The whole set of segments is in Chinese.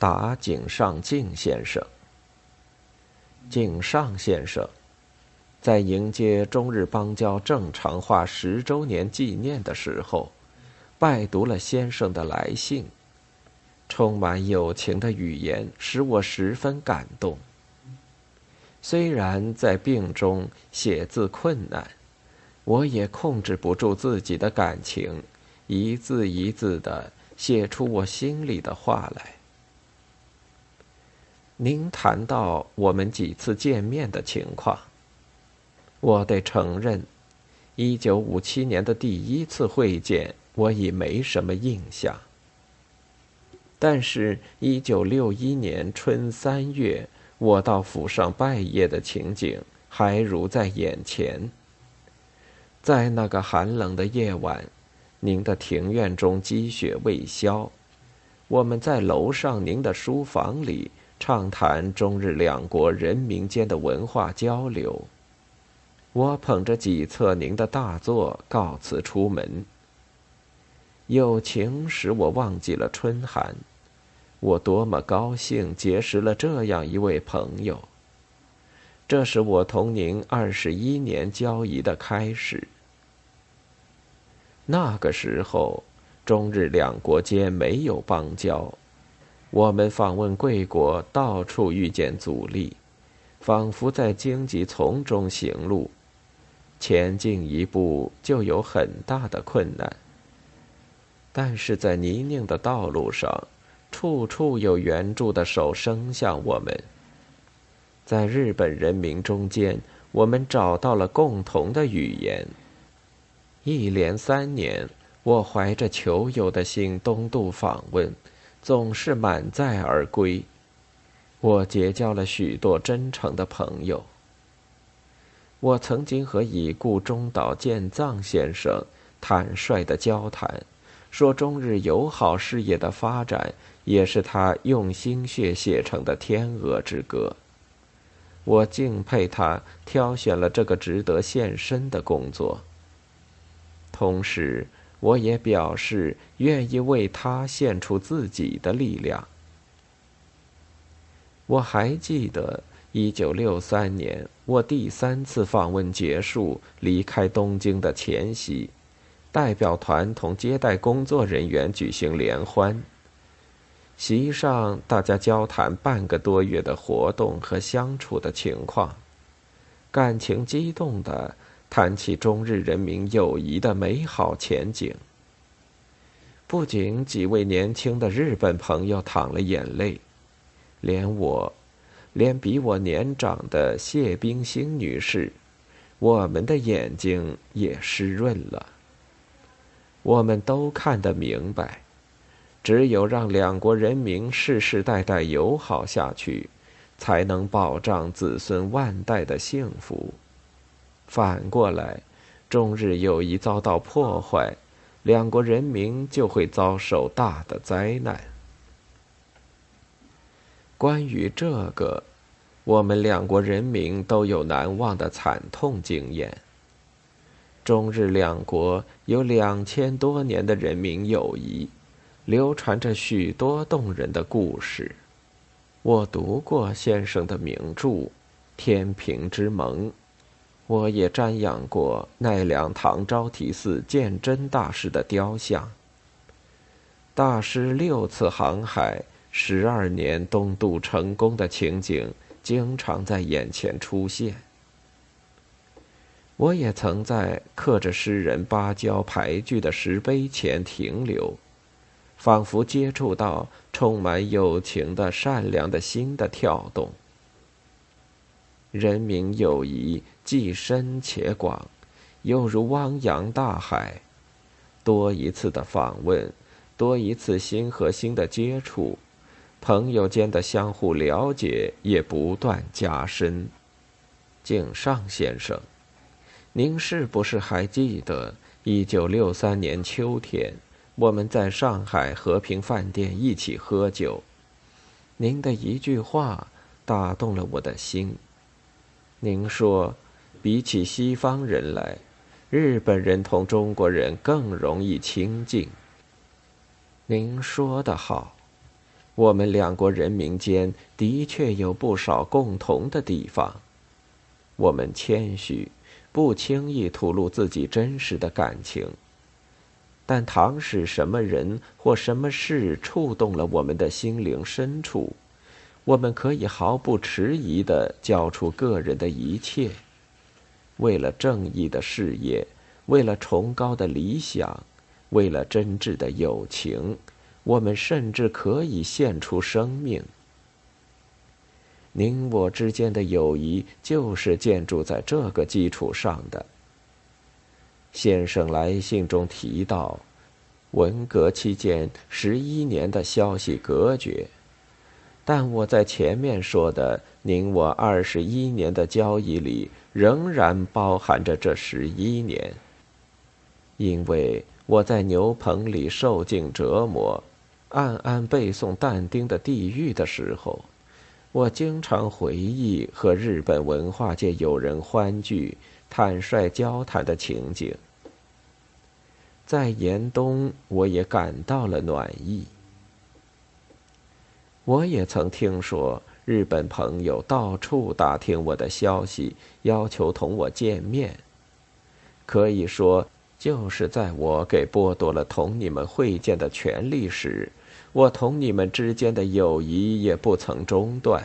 答井上敬先生。井上先生，在迎接中日邦交正常化十周年纪念的时候，拜读了先生的来信，充满友情的语言使我十分感动。虽然在病中写字困难，我也控制不住自己的感情，一字一字的写出我心里的话来。您谈到我们几次见面的情况，我得承认，一九五七年的第一次会见我已没什么印象，但是，一九六一年春三月我到府上拜谒的情景还如在眼前。在那个寒冷的夜晚，您的庭院中积雪未消，我们在楼上您的书房里。畅谈中日两国人民间的文化交流。我捧着几册您的大作告辞出门。友情使我忘记了春寒，我多么高兴结识了这样一位朋友。这是我同您二十一年交谊的开始。那个时候，中日两国间没有邦交。我们访问贵国，到处遇见阻力，仿佛在荆棘丛中行路，前进一步就有很大的困难。但是在泥泞的道路上，处处有援助的手伸向我们。在日本人民中间，我们找到了共同的语言。一连三年，我怀着求友的心东渡访问。总是满载而归，我结交了许多真诚的朋友。我曾经和已故中岛健藏先生坦率的交谈，说中日友好事业的发展也是他用心血写成的天鹅之歌。我敬佩他挑选了这个值得献身的工作，同时。我也表示愿意为他献出自己的力量。我还记得，一九六三年我第三次访问结束，离开东京的前夕，代表团同接待工作人员举行联欢。席上，大家交谈半个多月的活动和相处的情况，感情激动的。谈起中日人民友谊的美好前景，不仅几位年轻的日本朋友淌了眼泪，连我，连比我年长的谢冰心女士，我们的眼睛也湿润了。我们都看得明白，只有让两国人民世世代代友好下去，才能保障子孙万代的幸福。反过来，中日友谊遭到破坏，两国人民就会遭受大的灾难。关于这个，我们两国人民都有难忘的惨痛经验。中日两国有两千多年的人民友谊，流传着许多动人的故事。我读过先生的名著《天平之盟》。我也瞻仰过奈良唐招提寺鉴真大师的雕像。大师六次航海、十二年东渡成功的情景，经常在眼前出现。我也曾在刻着诗人芭蕉牌句的石碑前停留，仿佛接触到充满友情的善良的心的跳动。人民友谊既深且广，又如汪洋大海。多一次的访问，多一次心和心的接触，朋友间的相互了解也不断加深。井上先生，您是不是还记得一九六三年秋天，我们在上海和平饭店一起喝酒？您的一句话打动了我的心。您说，比起西方人来，日本人同中国人更容易亲近。您说得好，我们两国人民间的确有不少共同的地方。我们谦虚，不轻易吐露自己真实的感情。但倘使什么人或什么事触动了我们的心灵深处，我们可以毫不迟疑地交出个人的一切，为了正义的事业，为了崇高的理想，为了真挚的友情，我们甚至可以献出生命。您我之间的友谊就是建筑在这个基础上的。先生来信中提到，文革期间十一年的消息隔绝，但我在前面说的您我二十一年的交易里，仍然包含着这十一年。因为我在牛棚里受尽折磨，暗暗背诵但丁的《地狱》的时候，我经常回忆和日本文化界友人欢聚。坦率交谈的情景，在严冬，我也感到了暖意。我也曾听说日本朋友到处打听我的消息，要求同我见面。可以说，就是在我给剥夺了同你们会见的权利时，我同你们之间的友谊也不曾中断，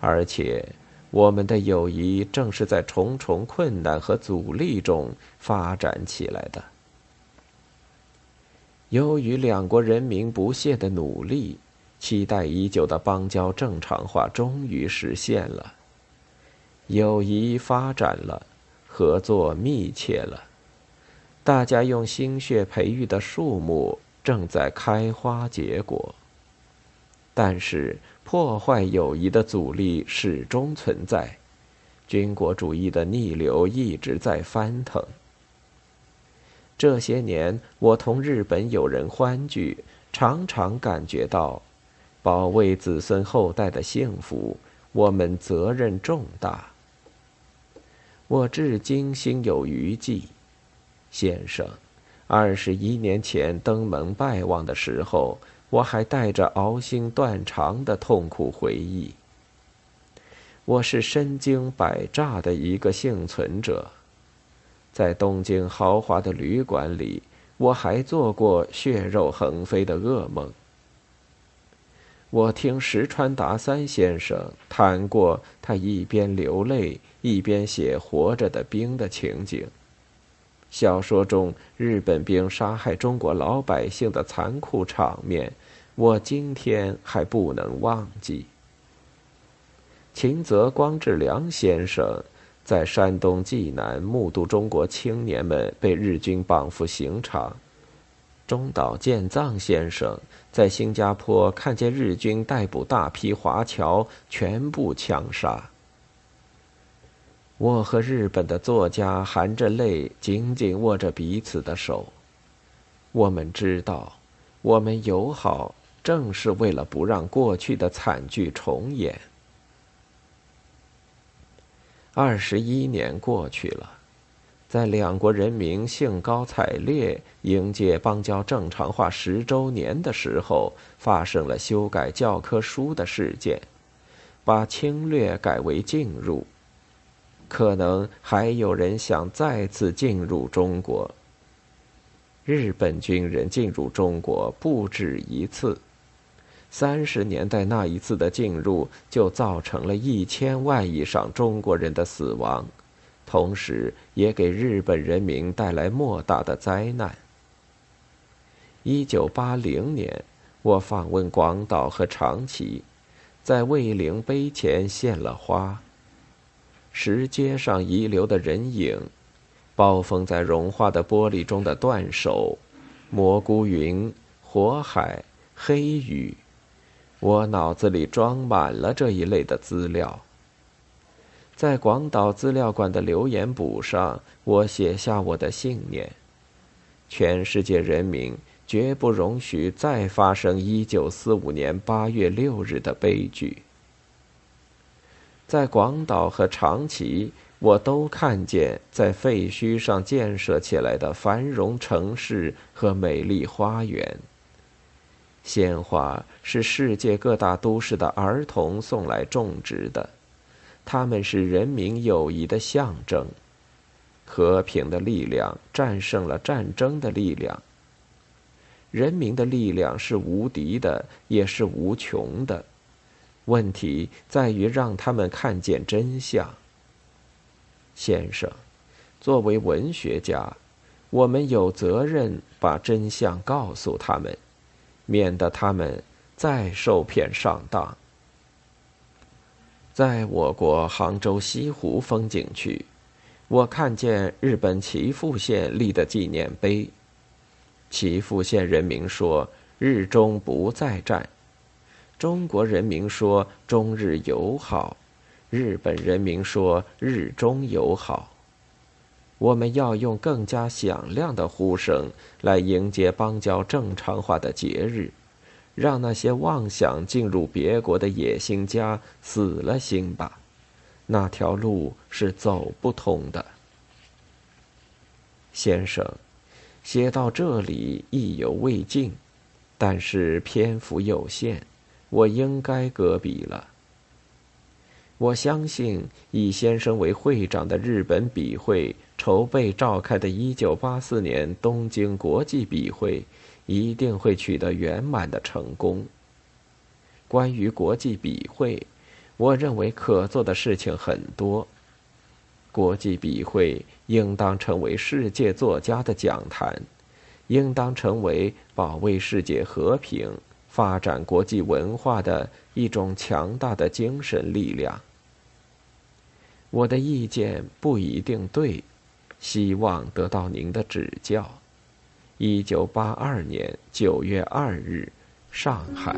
而且。我们的友谊正是在重重困难和阻力中发展起来的。由于两国人民不懈的努力，期待已久的邦交正常化终于实现了，友谊发展了，合作密切了，大家用心血培育的树木正在开花结果。但是。破坏友谊的阻力始终存在，军国主义的逆流一直在翻腾。这些年，我同日本友人欢聚，常常感觉到，保卫子孙后代的幸福，我们责任重大。我至今心有余悸，先生，二十一年前登门拜望的时候。我还带着熬心断肠的痛苦回忆。我是身经百战的一个幸存者，在东京豪华的旅馆里，我还做过血肉横飞的噩梦。我听石川达三先生谈过他一边流泪一边写活着的兵的情景。小说中日本兵杀害中国老百姓的残酷场面，我今天还不能忘记。秦泽光治良先生在山东济南目睹中国青年们被日军绑赴刑场，中岛健藏先生在新加坡看见日军逮捕大批华侨，全部枪杀。我和日本的作家含着泪，紧紧握着彼此的手。我们知道，我们友好，正是为了不让过去的惨剧重演。二十一年过去了，在两国人民兴高采烈迎接邦交正常化十周年的时候，发生了修改教科书的事件，把侵略改为进入。可能还有人想再次进入中国。日本军人进入中国不止一次，三十年代那一次的进入就造成了一千万以上中国人的死亡，同时也给日本人民带来莫大的灾难。一九八零年，我访问广岛和长崎，在卫灵碑前献了花。石阶上遗留的人影，暴风在融化的玻璃中的断手，蘑菇云、火海、黑雨，我脑子里装满了这一类的资料。在广岛资料馆的留言簿上，我写下我的信念：全世界人民绝不容许再发生一九四五年八月六日的悲剧。在广岛和长崎，我都看见在废墟上建设起来的繁荣城市和美丽花园。鲜花是世界各大都市的儿童送来种植的，他们是人民友谊的象征。和平的力量战胜了战争的力量。人民的力量是无敌的，也是无穷的。问题在于让他们看见真相。先生，作为文学家，我们有责任把真相告诉他们，免得他们再受骗上当。在我国杭州西湖风景区，我看见日本岐阜县立的纪念碑。岐阜县人民说：“日中不再战。”中国人民说：“中日友好。”日本人民说：“日中友好。”我们要用更加响亮的呼声来迎接邦交正常化的节日，让那些妄想进入别国的野心家死了心吧！那条路是走不通的，先生。写到这里意犹未尽，但是篇幅有限，我应该搁笔了。我相信以先生为会长的日本笔会筹备召开的1984年东京国际笔会，一定会取得圆满的成功。关于国际笔会，我认为可做的事情很多。国际笔会应当成为世界作家的讲坛，应当成为保卫世界和平、发展国际文化的一种强大的精神力量。我的意见不一定对，希望得到您的指教。一九八二年九月二日，上海。